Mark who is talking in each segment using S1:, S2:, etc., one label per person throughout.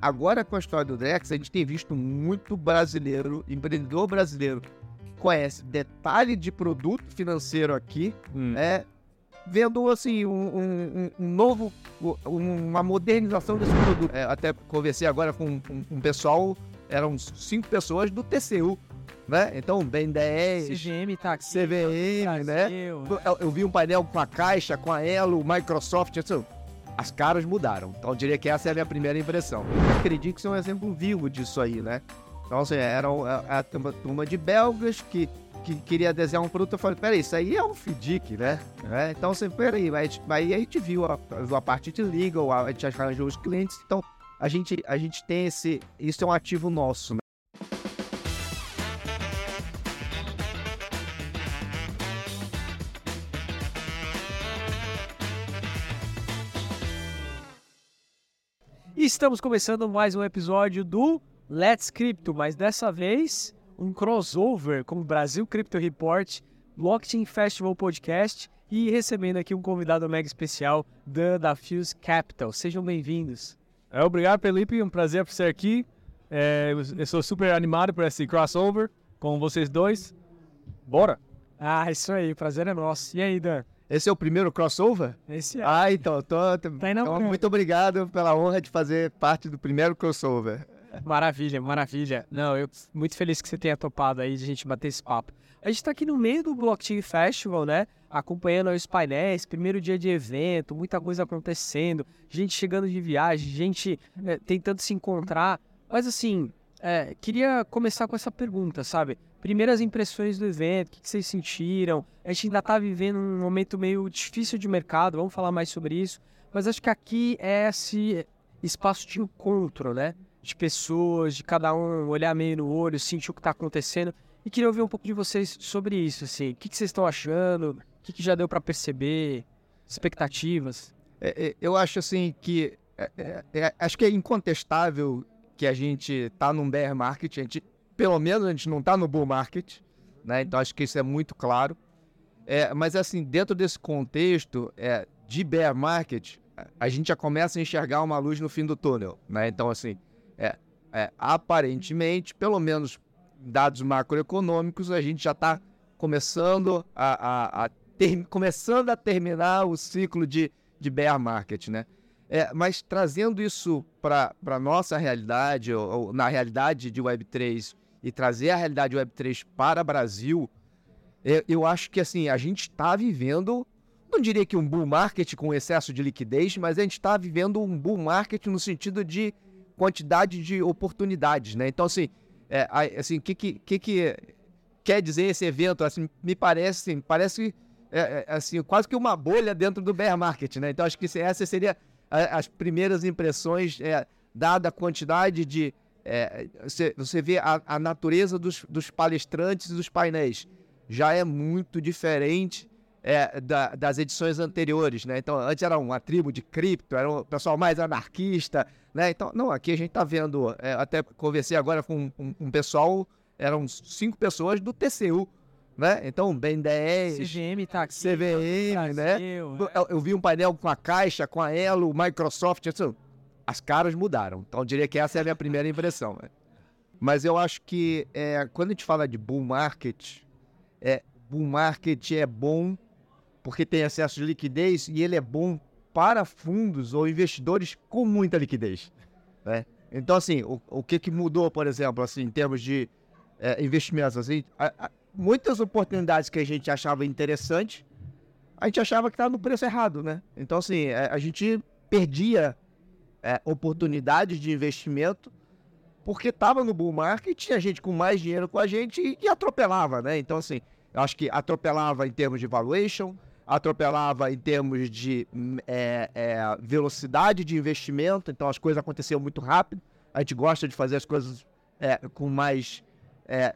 S1: Agora com a história do Drex, a gente tem visto muito brasileiro, empreendedor brasileiro, que conhece detalhe de produto financeiro aqui,
S2: Hum.
S1: é, vendo assim um, um- um novo, um- uma modernização desse produto. É, até conversei agora com um, pessoal, eram cinco pessoas do TCU, né? Então, Ben 10,
S3: CGM tá aqui.
S1: CVM, né?
S3: Brasil,
S1: Eu, eu vi um painel com a Caixa, com a Elo, Microsoft, assim, as caras mudaram. Então eu diria que essa é a minha primeira impressão. Acredito que é um exemplo vivo disso aí, né? Então, assim, era um- a, a turma de belgas que, que queria desenhar um produto. Eu falei, peraí, isso aí é um FDIC, né? É, então, assim, peraí, mas, mas aí a gente viu a, a parte de legal, a gente arranjou os clientes. Então, a gente, a gente tem esse. Isso é um ativo nosso,
S3: estamos começando mais um episódio do Let's Crypto, mas dessa vez um crossover com o Brasil Crypto Report, Blockchain Festival Podcast e recebendo aqui um convidado mega especial, Dan da Fuse Capital. Sejam bem-vindos.
S2: É, obrigado, Felipe. Um prazer por estar aqui. É, eu- eu sou super animado por esse crossover com vocês dois. Bora!
S3: Ah, isso aí, o prazer é nosso. E aí, Dan?
S1: Esse é o primeiro crossover?
S3: Esse é.
S1: Ah, então, tô, tô-
S3: Tá
S1: então, muito obrigado pela honra de fazer parte do primeiro crossover.
S3: Maravilha, maravilha. Não, eu muito feliz que você tenha topado aí de a gente bater esse papo. A gente tá aqui no meio do Blockchain Festival, né? Acompanhando os painéis, primeiro dia de evento, muita coisa acontecendo, gente chegando de viagem, gente eh, tentando se encontrar. Mas assim, eh, queria começar com essa pergunta, sabe? Primeiras impressões do evento, o que, vocês sentiram? A gente ainda tá vivendo um momento meio difícil de mercado, vamos falar mais sobre isso. Mas acho que aqui é esse espaço de encontro, né? de pessoas, de cada um olhar meio no olho, sentir o que está acontecendo. E queria ouvir um pouco de vocês sobre isso, assim. O que, vocês estão achando? O que, já deu para perceber? Expectativas?
S1: É, é, eu acho assim que é, é, é, acho que é incontestável que a gente tá num bear market, a gente, pelo menos a gente não tá no bull market, né? Então acho que isso é muito claro. É, mas assim, dentro desse contexto é, de bear market, a- a gente já começa a enxergar uma luz no fim do túnel, né? Então assim, é, é, aparentemente, pelo menos dados macroeconômicos, a gente já está começando a, a- a ter- começando a terminar o ciclo de, de bear market, né? É, mas trazendo isso para a nossa realidade, ou, ou na realidade de Web3, e trazer a realidade Web3 para o Brasil, é, eu acho que assim, a gente está vivendo, não diria que um bull market com excesso de liquidez, mas a gente está vivendo um bull market no sentido de quantidade de oportunidades, né? Então, assim, é, assim, o que, que, que, que quer dizer esse evento? Assim, me parece, assim, parece é, é, assim, quase que uma bolha dentro do bear market, né? Então, acho que essa seria as primeiras impressões, é, dada a quantidade de... é, você, você vê a, a natureza dos, dos palestrantes e dos painéis. Já é muito diferente é, da- das edições anteriores, né? Então, antes era uma tribo de cripto, era um pessoal mais anarquista, né? Então, não, aqui a gente tá vendo, é, até conversei agora com um, um pessoal, eram cinco pessoas do TCU, né? Então, Ben 10,
S3: CGM tá aqui.
S1: CVM, né?
S3: Brasil,
S1: Eu, eu vi um painel com a Caixa, com a Elo, Microsoft, assim, as caras mudaram. Então, eu diria que essa é a minha primeira impressão. né? Mas eu acho que é, quando a gente fala de bull market, é, bull market é bom porque tem excesso de liquidez e ele é bom para fundos ou investidores com muita liquidez. né? Então, assim, o, o que, que mudou, por exemplo, assim, em termos de é, investimentos? Assim, a- a- muitas oportunidades que a gente achava interessantes, a gente achava que estava no preço errado, né? Então, assim, é, a gente perdia é, oportunidades de investimento porque estava no bull market, tinha gente com mais dinheiro com a gente e, e atropelava, né? Então, assim, eu acho que atropelava em termos de valuation, atropelava em termos de hum, é, é, velocidade de investimento, então as coisas aconteciam muito rápido. A gente gosta de fazer as coisas é, com mais, é,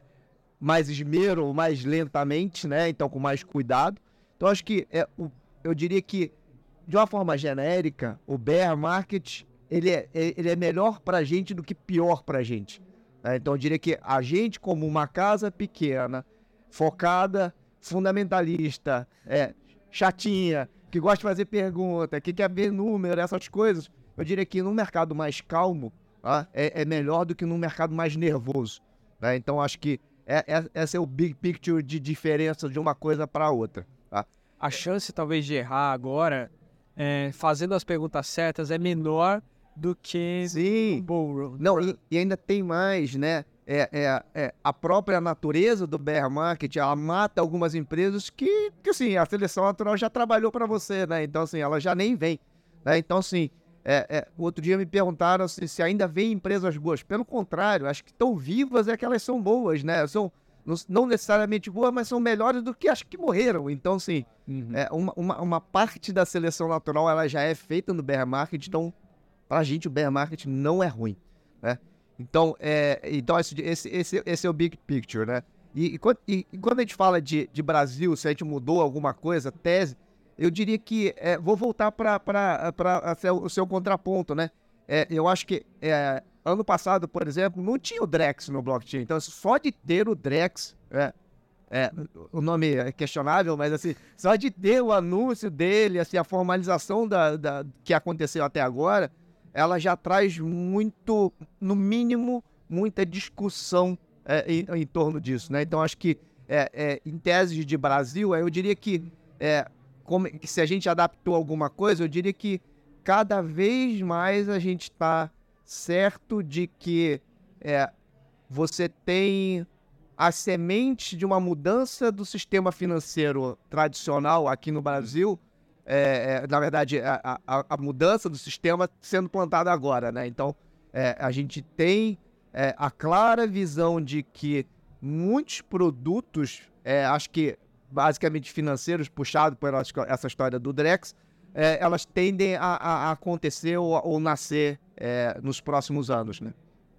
S1: mais esmero, mais lentamente, né? Então, com mais cuidado. Então, acho que é, eu diria que, de uma forma genérica, o bear market ele é, é- ele é melhor para a gente do que pior para a gente. né? Então, eu diria que a gente, como uma casa pequena, focada, fundamentalista, é, chatinha, que gosta de fazer pergunta, que quer ver número, essas coisas, eu diria que num mercado mais calmo, tá? é, é melhor do que num mercado mais nervoso. Né? Então acho que é, é, esse é o big picture de diferença de uma coisa para outra. Tá?
S3: A chance talvez de errar agora, é, fazendo as perguntas certas, é menor do que
S1: Sim.
S3: Bull.
S1: Não, e, e ainda tem mais, né? É, é, é, a própria natureza do bear market, ela mata algumas empresas que, que assim, a seleção natural já trabalhou para você, né? Então, assim, ela já nem vem. Né? Então, assim, é, é, o outro dia me perguntaram se, se, ainda vem empresas boas. Pelo contrário, acho que estão vivas é que elas são boas, né? São não, necessariamente boas, mas são melhores do que as que morreram. Então, assim, uhum. é, uma, uma, uma, parte da seleção natural ela já é feita no bear market, então, para a gente, o bear market não é ruim, né? Então, é, então esse, esse, esse é o big picture, né? E, e, quando, e quando a gente fala de, de Brasil, se a gente mudou alguma coisa, tese, eu diria que é, vou voltar para o seu contraponto, né? É, eu acho que é, ano passado, por exemplo, não tinha o Drex no blockchain. Então, só de ter o Drex, é, é, o nome é questionável, mas assim, só de ter o anúncio dele, assim, a formalização da, da, que aconteceu até agora, ela já traz muito, no mínimo, muita discussão é, em, em, torno disso, né? Então acho que é, é, em tese de Brasil, eu diria que, é, como, se a gente adaptou alguma coisa, eu diria que cada vez mais a gente está certo de que é, você tem a semente de uma mudança do sistema financeiro tradicional aqui no Brasil é, é, na verdade, a, a, a, mudança do sistema sendo plantada agora, né? Então, é, a gente tem é, a clara visão de que muitos produtos, é, acho que basicamente financeiros, puxados por essa história do Drex, é, elas tendem a, a acontecer ou, ou nascer nos próximos anos, né?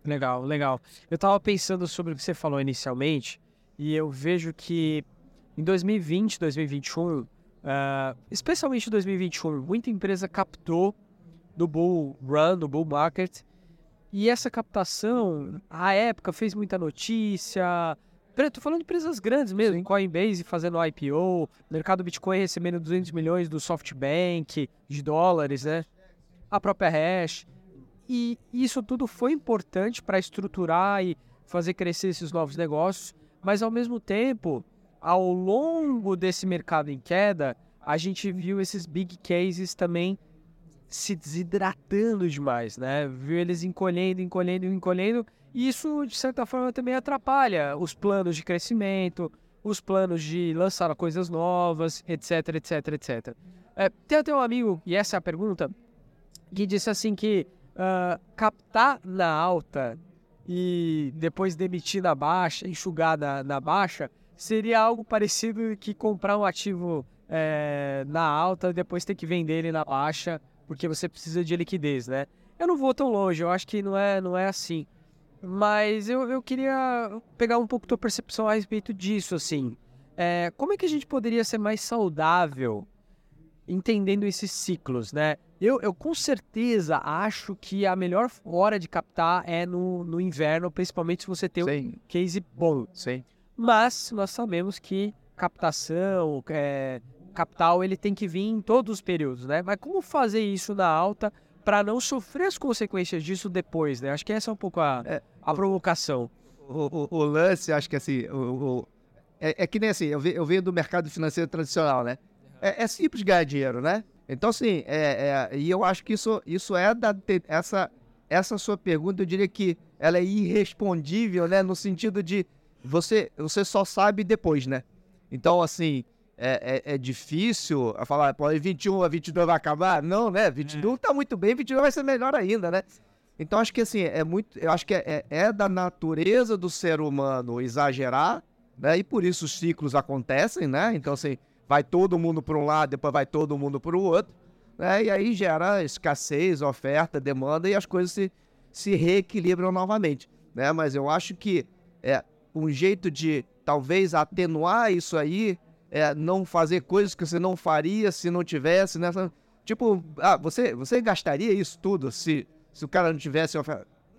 S3: Legal, legal. Eu estava pensando sobre o que você falou inicialmente e eu vejo que em 2020, 2021 Uh, especialmente em 2021, muita empresa captou do bull run, do bull market. E essa captação, à época, fez muita notícia. Estou falando de empresas grandes mesmo, Sim. Coinbase fazendo IPO, mercado Bitcoin recebendo 200 milhões do SoftBank, de dólares, né? A própria Hash. E isso tudo foi importante para estruturar e fazer crescer esses novos negócios, mas ao mesmo tempo ao longo desse mercado em queda, a gente viu esses big cases também se desidratando demais, né? Viu eles encolhendo, encolhendo, encolhendo. E isso, de certa forma, também atrapalha os planos de crescimento, os planos de lançar coisas novas, etc, etc, etc. É, tem até um amigo, e essa é a pergunta, que disse assim que uh, captar na alta e depois demitir na baixa, enxugar na, na baixa, seria algo parecido que comprar um ativo é, na alta e depois ter que vender ele na baixa, porque você precisa de liquidez, né? Eu não vou tão longe, eu acho que não é, não é assim. Mas eu, eu queria pegar um pouco tua percepção a respeito disso, assim. É, como é que a gente poderia ser mais saudável entendendo esses ciclos, né? Eu, eu com certeza acho que a melhor hora de captar é no, no inverno, principalmente se você tem Sim. um case bom.
S1: Sim
S3: mas nós sabemos que captação, é, capital, ele tem que vir em todos os períodos, né? Mas como fazer isso na alta para não sofrer as consequências disso depois, né? Acho que essa é um pouco a, é, a provocação.
S1: O, o, o, lance, acho que assim, o, é, é, que nem assim, eu, eu venho do mercado financeiro tradicional, né? É, é simples ganhar dinheiro, né? Então, assim, é, é, e eu acho que isso, isso é da. Essa, essa sua pergunta, eu diria que ela é irrespondível, né? No sentido de você, você só sabe depois, né? Então, assim, é, é, é difícil falar, pô, 21 a 22 vai acabar? Não, né? 21 é. tá muito bem, 22 vai ser melhor ainda, né? Então, acho que, assim, é muito... Eu acho que é, é, é da natureza do ser humano exagerar, né? E por isso os ciclos acontecem, né? Então, assim, vai todo mundo para um lado, depois vai todo mundo para o outro, né? E aí gera escassez, oferta, demanda e as coisas se, se reequilibram novamente, né? Mas eu acho que é, um jeito de talvez atenuar isso aí, é não fazer coisas que você não faria se não tivesse nessa. Tipo, ah, você, você gastaria isso tudo se, se o cara não tivesse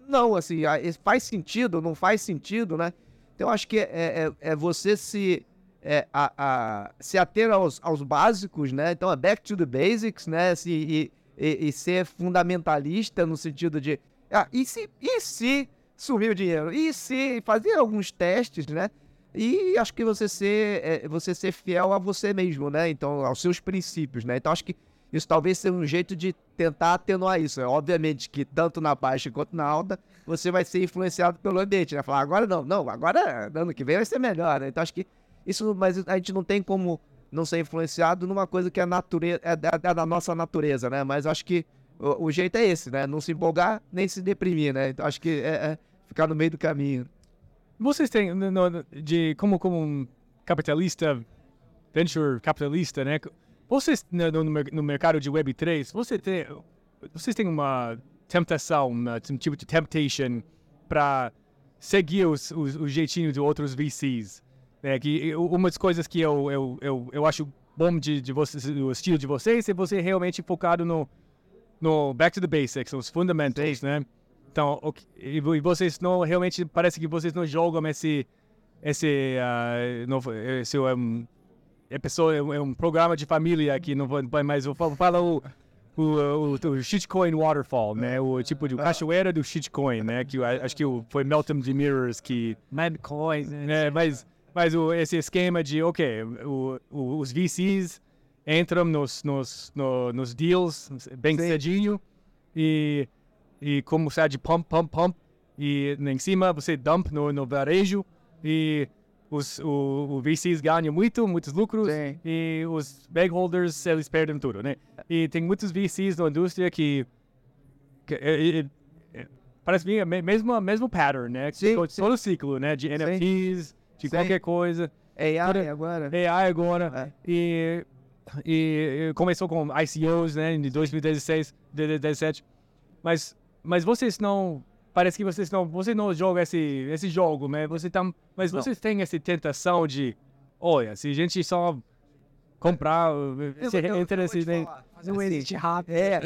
S1: Não, assim, ah, faz sentido, não faz sentido, né? Então acho que é, é, é você se, é, a, a, se ater aos, aos básicos, né? Então é back to the basics, né? Se, e, e, e ser fundamentalista no sentido de ah, e se, e se sumir o dinheiro? E se fazer alguns testes, né? E acho que você ser, é, você ser fiel a você mesmo, né? Então, aos seus princípios, né? Então, acho que isso talvez seja um jeito de tentar atenuar isso. É, obviamente que tanto na baixa quanto na alta, você vai ser influenciado pelo ambiente, né? Falar, agora não, não, agora ano que vem vai ser melhor, né? Então, acho que isso, mas a gente não tem como não ser influenciado numa coisa que é, natureza, é, é da nossa natureza, né? Mas acho que o, o, jeito é esse, né? Não se empolgar nem se deprimir, né? Então acho que é, é ficar no meio do caminho.
S2: Vocês têm, no, de, como, como um capitalista, venture capitalista, né? Vocês, no, no, mercado de Web3, você tem, vocês têm uma tentação, um tipo de temptation para seguir os, os, os jeitinhos de outros VCs. Né? Que uma das coisas que eu, eu, eu, eu acho bom de, de vocês, o estilo de vocês é você realmente focado no, no back to the basics, os fundamentals, né? Então, e vocês não realmente parece que vocês não jogam esse esse uh, não, esse é um, é pessoa é um programa de família aqui não vai mais eu falo, falo o, o, o, o shitcoin waterfall, né? O tipo de cachoeira do shitcoin, né? Que acho que foi Melton de Mirrors que
S3: Madcoin,
S2: né? Mas mas o, esse esquema de, ok, o, o, os VCs entram nos, nos, no, nos deals bem Sim. cedinho e, e como sai de pump, pump, pump, e em cima você dump no, no varejo e os o, o VCs ganham muito, muitos lucros Sim. e os bagholders eles perdem tudo, né? E tem muitos VCs na indústria que, que é, é, é, parece bem mesmo mesmo pattern, né? Sim, todo o ciclo, né? De NFTs, de Sim. qualquer coisa.
S1: AI agora.
S2: AI agora. É. E, e começou com ICOs, né, em 2016, 2017. Mas, mas vocês não parece que vocês não, vocês não jogam esse, esse jogo, né? Você tá, mas vocês não. têm essa tentação de, olha, se a gente só comprar,
S1: eu, se eu, entra nesse,
S3: fazer um exit rápido.
S1: É.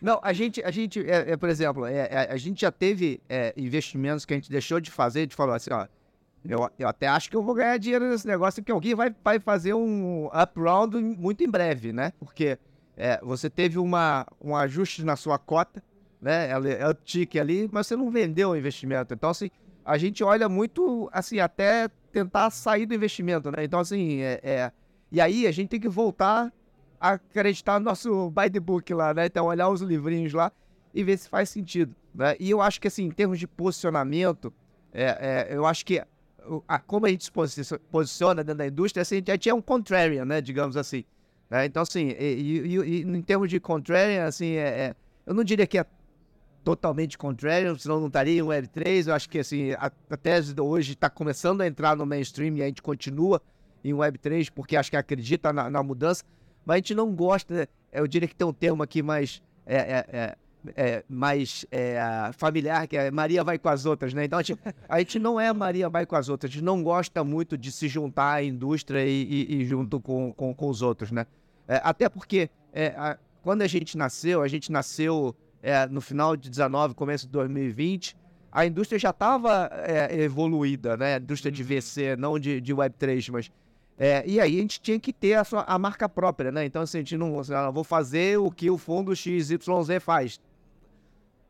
S1: não, a gente, a gente, é, é por exemplo, é, é, a gente já teve é, investimentos que a gente deixou de fazer, de falar assim, ó, eu, eu até acho que eu vou ganhar dinheiro nesse negócio, porque alguém vai, vai fazer um up round muito em breve, né? Porque é, você teve uma, um ajuste na sua cota, né? Ela é uptick ali, mas você não vendeu o investimento. Então, assim, a gente olha muito, assim, até tentar sair do investimento, né? Então, assim, é, é... e aí a gente tem que voltar a acreditar no nosso by the book lá, né? Então, olhar os livrinhos lá e ver se faz sentido, né? E eu acho que, assim, em termos de posicionamento, é, é, eu acho que a, como a gente se posiciona dentro da indústria, assim, a gente é um contrarian, né, digamos assim. Né? Então, assim, e, e, e, em termos de contrarian, assim, é, é, eu não diria que é totalmente contrarian, senão não estaria em Web3. Eu acho que, assim, a, a tese de hoje está começando a entrar no mainstream e a gente continua em Web3 porque acho que acredita na, na mudança, mas a gente não gosta, eu diria que tem um termo aqui mais... É, é, é é, mais é, familiar, que é Maria vai com as outras, né? Então a gente, a gente, não é Maria vai com as outras, a gente não gosta muito de se juntar à indústria e, e, e junto com, com, com, os outros, né? É, até porque a, quando a gente nasceu, a gente nasceu é, no final de 19, começo de 2020, a indústria já estava é, evoluída, né? A indústria de VC, não de, de Web3, mas é, e aí a gente tinha que ter a, sua, a marca própria, né? Então, assim, a gente não, assim, ah, vou fazer o que o fundo XYZ faz.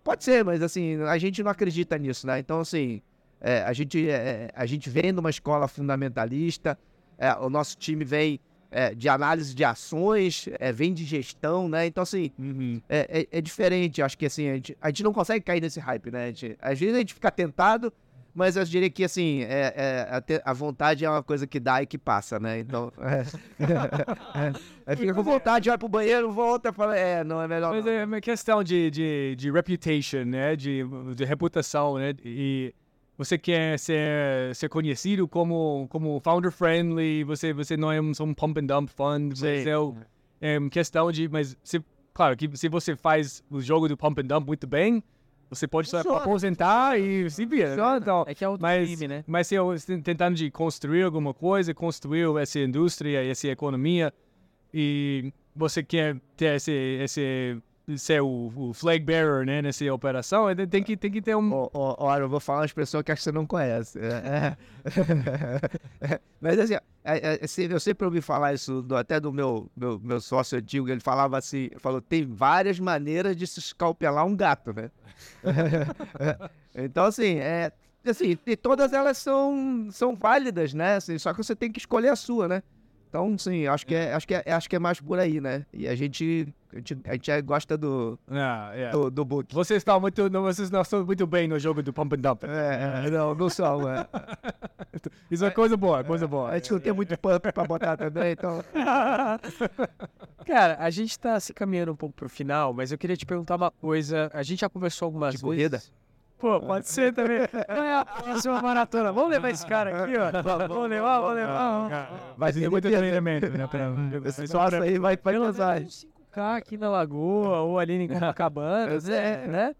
S1: Pode ser, mas assim, a gente não acredita nisso, né? Então, assim, é, a, gente, é, a gente vem de uma escola fundamentalista, é, o nosso time vem é, de análise de ações, é, vem de gestão, né? Então, assim, uhum. é, é, é diferente. Acho que, assim, a gente, a gente não consegue cair nesse hype, né? Gente, às vezes a gente fica tentado, mas eu diria que, assim, é, é, a, vontade é uma coisa que dá e que passa, né? Então, é, é, fica com vontade, vai pro banheiro, volta, fala, é, não, é melhor
S2: Mas
S1: não.
S2: é uma questão de, de, de reputation, né? De, de reputação, né? E você quer ser, ser conhecido como, como founder friendly, você, você não é um, um pump and dump fund, Sim. é, é uma questão de, mas, se, claro, que se você faz o jogo do pump and dump muito bem, você pode só aposentar e se vira. Né?
S3: Então, é que é outro
S2: mas,
S3: time, né?
S2: Mas se eu tentando de construir alguma coisa, construir essa indústria, essa economia, e você quer ter esse, esse ser o, o flag bearer, né, nessa operação, tem que, tem que ter um...
S1: Ó, ó, Olha, eu vou falar uma expressão que acho que você não conhece. É, é. Mas assim, é, é, eu sempre ouvi falar isso do- até do meu, meu, meu sócio antigo, ele falava assim, falou, tem várias maneiras de se escalpelar um gato, né? então, assim, é, assim, e todas elas são, são válidas, né? Assim, só que você tem que escolher a sua, né? Então, sim, acho que é, acho que é, acho que é mais por aí, né? E a gente, a gente, é- gosta do,
S2: Ah, é.
S1: do, do book.
S2: Vocês estão muito, não, vocês não estão muito bem no jogo do pump and dump.
S1: É, é, não, não são, é.
S2: Isso é coisa boa, coisa boa.
S1: A gente não tem muito pump pra botar também, então.
S3: Cara, a gente tá se caminhando um pouco pro final, mas eu queria te perguntar uma coisa. A gente já conversou algumas
S1: De
S3: vezes.
S1: corrida?
S3: Pô, pode ser também. É a próxima maratona. Vamos levar esse cara aqui, ó. Vamos levar, vamos levar.
S2: Vai ter muito treinamento, né? Pra,
S1: Esse espaço aí vai, vai pesar.
S3: Menos 5K aqui na Lagoa ou ali em Copacabana,
S1: É.
S3: né?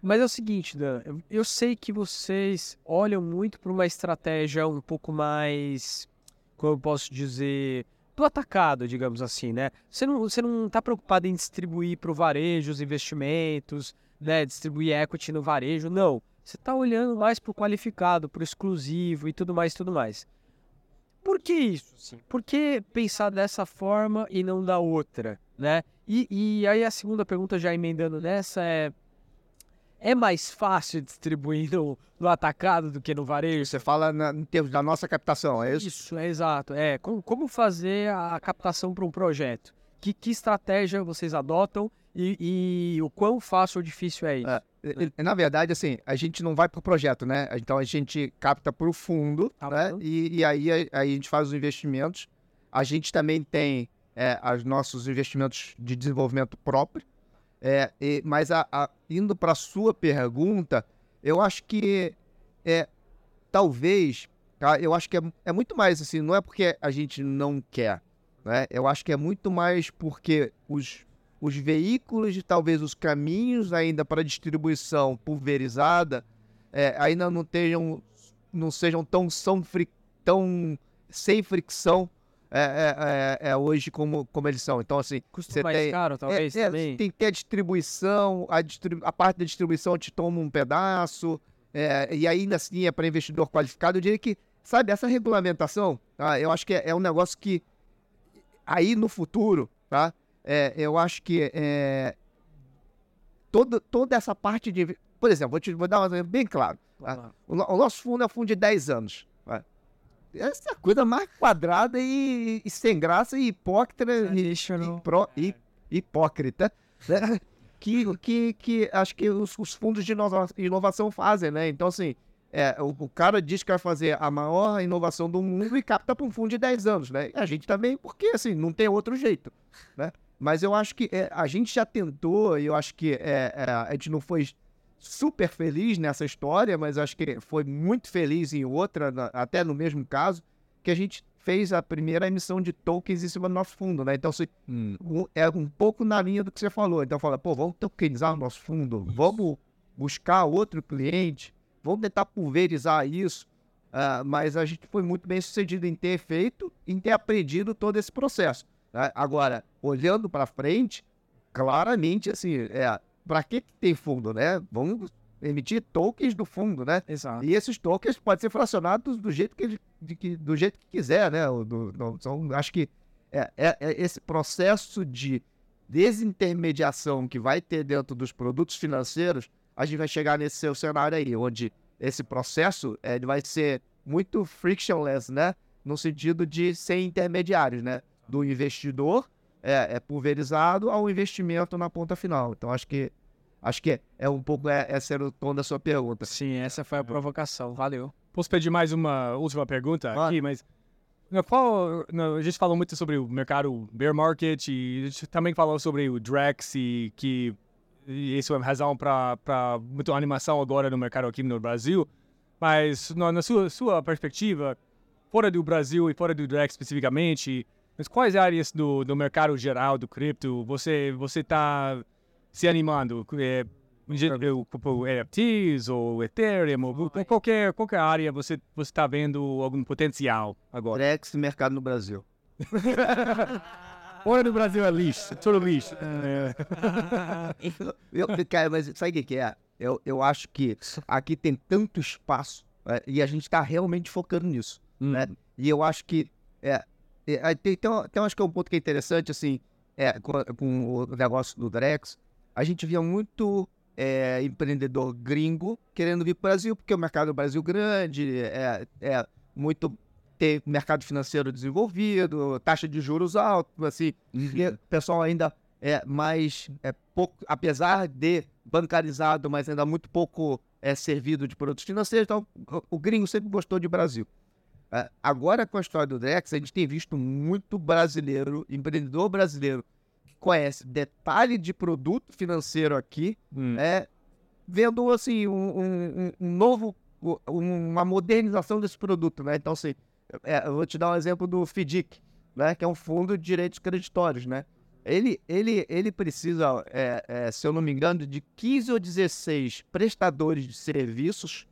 S3: Mas é o seguinte, Dan, eu- sei que vocês olham muito para uma estratégia um pouco mais, como eu posso dizer, do atacado, digamos assim, né? Você não, você não tá preocupado em distribuir para o varejo os investimentos, né? Distribuir equity no varejo, não. Você tá olhando mais para o qualificado, para o exclusivo e tudo mais, tudo mais. Por que isso? Assim? Por que pensar dessa forma e não da outra, né? E, e aí a segunda pergunta, já emendando nessa, é... É mais fácil distribuir no, no atacado do que no varejo?
S1: Você fala na- em termos da nossa captação, é isso?
S3: Isso, é exato. É, como, como fazer a captação para um projeto? Que, que estratégia vocês adotam e, e o quão fácil ou difícil é isso?
S1: É. Na verdade, assim, a gente não vai pro projeto, né? Então a gente capta pro fundo,
S3: Tá
S1: né? E, e aí, aí a gente faz os investimentos. A gente também tem é, os nossos investimentos de desenvolvimento próprio. É, e- mas a- a- indo para a sua pergunta, eu acho que é talvez, tá? Eu acho que é, é muito mais assim, não é porque a gente não quer, né? Eu acho que é muito mais porque os os veículos e talvez os caminhos ainda para distribuição pulverizada é, ainda não tenham não sejam tão são tão sem fricção é, é, é, é, hoje como, como eles são. Então, assim,
S3: Custa mais
S1: tem-
S3: caro, talvez,
S1: é, é,
S3: também?
S1: tem que ter a distribuição, a, distri- a parte da distribuição te toma um pedaço, é, e ainda assim é para investidor qualificado. Eu diria que, sabe, essa regulamentação, tá, eu acho que é, é um negócio que aí no futuro, tá? É, eu acho que é, toda, toda essa parte de. Por exemplo, vou, te, vou dar um exemplo bem claro.
S3: Lá.
S1: O, o nosso fundo é um fundo de 10 anos. Tá? Essa é a coisa mais quadrada e, e sem graça e hipócrita e, e pró- e- hipócrita né? que, que, que acho que os, os fundos de inova- inovação fazem, né? Então, assim, é, o, o cara diz que vai fazer a maior inovação do mundo e capta para um fundo de 10 anos, né? E a gente também, porque assim, não tem outro jeito, né? Mas eu acho que é, a gente já tentou, e eu acho que é, é, a gente não foi super feliz nessa história, mas acho que foi muito feliz em outra, na- até no mesmo caso, que a gente fez a primeira emissão de tokens em cima do nosso fundo, né? Então, assim, um- é um pouco na linha do que você falou. Então, fala, pô, vamos tokenizar o nosso fundo, vamos buscar outro cliente, vamos tentar pulverizar isso. Ah, mas a gente foi muito bem sucedido em ter feito, em ter aprendido todo esse processo. né? Agora, olhando para frente, claramente, assim, é, para que que tem fundo, né? Vamos emitir tokens do fundo, né?
S3: Exato.
S1: E esses tokens podem ser fracionados do jeito que, de que- do jeito que quiser, né? Do- do- são- acho que é, é- é esse processo de desintermediação que vai ter dentro dos produtos financeiros, a gente vai chegar nesse seu cenário aí, onde esse processo é, ele vai ser muito frictionless, né? No sentido de sem intermediários, né? Do investidor é, é pulverizado ao investimento na ponta final. Então acho que acho que é, é um pouco é, esse era o tom da sua pergunta.
S3: Sim, essa foi a provocação. Valeu.
S2: Posso pedir mais uma última pergunta
S1: Claro.
S2: aqui, mas qual, a gente falou muito sobre o mercado bear market e a gente também falou sobre o Drex e que e isso é uma razão para muita animação agora no mercado aqui no Brasil. Mas na, na sua, sua perspectiva, fora do Brasil e fora do Drex especificamente, mas quais áreas do, do mercado geral do cripto você você está se animando? É, NFTs ou Ethereum ou qual- qualquer qualquer área você você está vendo algum potencial agora?
S1: Forex mercado no Brasil.
S2: Fora do Brasil é lixo, tudo lixo. É.
S1: Eu, cara, mas sabe o que, que é? Eu, eu acho que aqui tem tanto espaço é, e a gente está realmente focando nisso. Né? E eu acho que é, é, aí tem, tem, tem, acho que é um ponto que é interessante, assim, é, com, com o negócio do Drex, a gente via muito é, empreendedor gringo querendo vir para o Brasil, porque o mercado do Brasil é grande, é, é muito ter mercado financeiro desenvolvido, taxa de juros alta, assim, e o pessoal ainda é mais é pouco, apesar de bancarizado, mas ainda muito pouco é servido de produtos financeiros, então o, o gringo sempre gostou de Brasil. É, agora com a história do Drex, a gente tem visto muito brasileiro, empreendedor brasileiro, que conhece detalhe de produto financeiro aqui,
S2: Hum.
S1: é, vendo assim um, um- um- novo, um- uma modernização desse produto, né? Então, assim, é, eu vou te dar um exemplo do FDIC, né? Que é um fundo de direitos creditórios, né? Ele, ele, ele precisa, é, é, se eu não me engano, de 15 ou 16 prestadores de serviços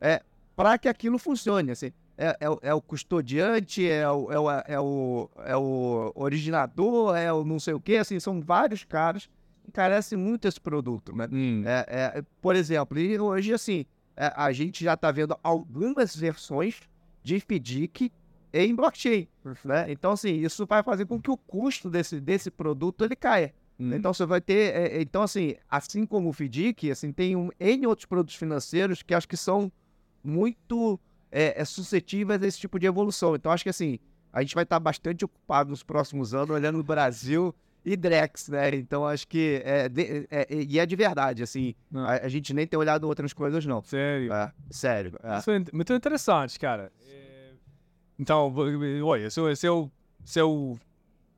S1: é, para que aquilo funcione. Assim, é, é, o- é o custodiante, é o, é, o, é, o, é o originador, é o não sei o quê. Assim, são vários caras que carecem muito esse produto. Né?
S2: Hum.
S1: É, é, por exemplo, e hoje, assim, é, a gente já está vendo algumas versões de FDIC em blockchain. Né? Então, assim, isso vai fazer com que o custo desse, desse produto ele caia.
S2: Hum.
S1: Então, você vai ter... é, é, então, assim, assim como o FDIC, assim, tem um, N outros produtos financeiros que acho que são muito é, é, suscetíveis a esse tipo de evolução. Então, acho que, assim, a gente vai estar bastante ocupado nos próximos anos olhando o Brasil e Drex, né? Então, acho que... É, de- é- é- e é de verdade, assim,
S2: Não.
S1: a, a gente nem tem olhado outras coisas, não.
S2: Sério.
S1: É, sério. é.
S2: Isso é muito interessante, cara. É, Então, olha, seu, seu, seu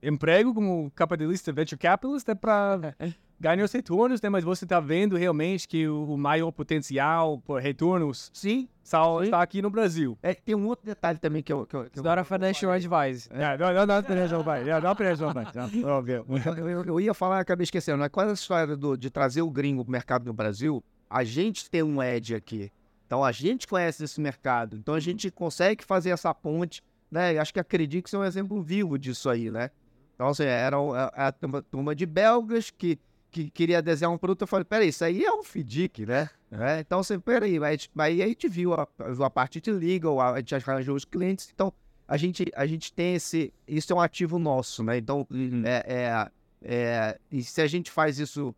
S2: emprego como capitalista, venture capitalist, é para ganhar os retornos, né? Mas você está vendo realmente que o, o maior potencial por retornos
S1: Sim,
S2: está,
S1: Sim.
S2: está aqui no Brasil.
S1: é, tem um outro detalhe também que eu... Que eu, que eu-
S3: a financial advice.
S2: É, não, não, não, não, não, vai. É, não, não, vai. Não, óbvio.
S1: Eu, eu- eu ia falar, acabei esquecendo. Mas qual é a história do- de trazer o gringo pro mercado no Brasil? A gente tem um edge aqui. Então a gente conhece esse mercado. Então a gente consegue fazer essa ponte, né? Acho que a Credix é um exemplo vivo disso aí, né? Então, assim, era o- a, a turma, turma de belgas que, que queria desenhar um produto. Eu falei, peraí, isso aí é um FDIC, né? É, então, assim, peraí, mas, mas aí a gente viu a, a parte de legal, a gente arranjou os clientes. Então, a gente, a gente tem esse... Isso é um ativo nosso, né? Então, é, é, é, e se a gente faz isso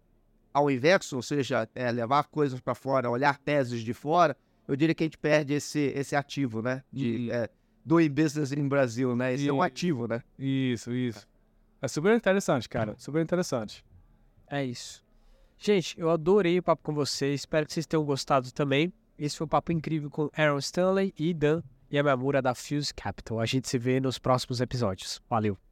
S1: ao inverso, ou seja, é, levar coisas para fora, olhar teses de fora, eu diria que a gente perde esse, esse ativo, né? De
S2: Uhum.
S1: é, doing business in Brasil, né? Esse é um ativo, né?
S2: Isso, isso. É super interessante, cara. Super interessante.
S3: É isso. Gente, eu adorei o papo com vocês. Espero que vocês tenham gostado também. Esse foi um papo incrível com Aaron Stanley e Dan Yamamura da Fuse Capital. A gente se vê nos próximos episódios. Valeu!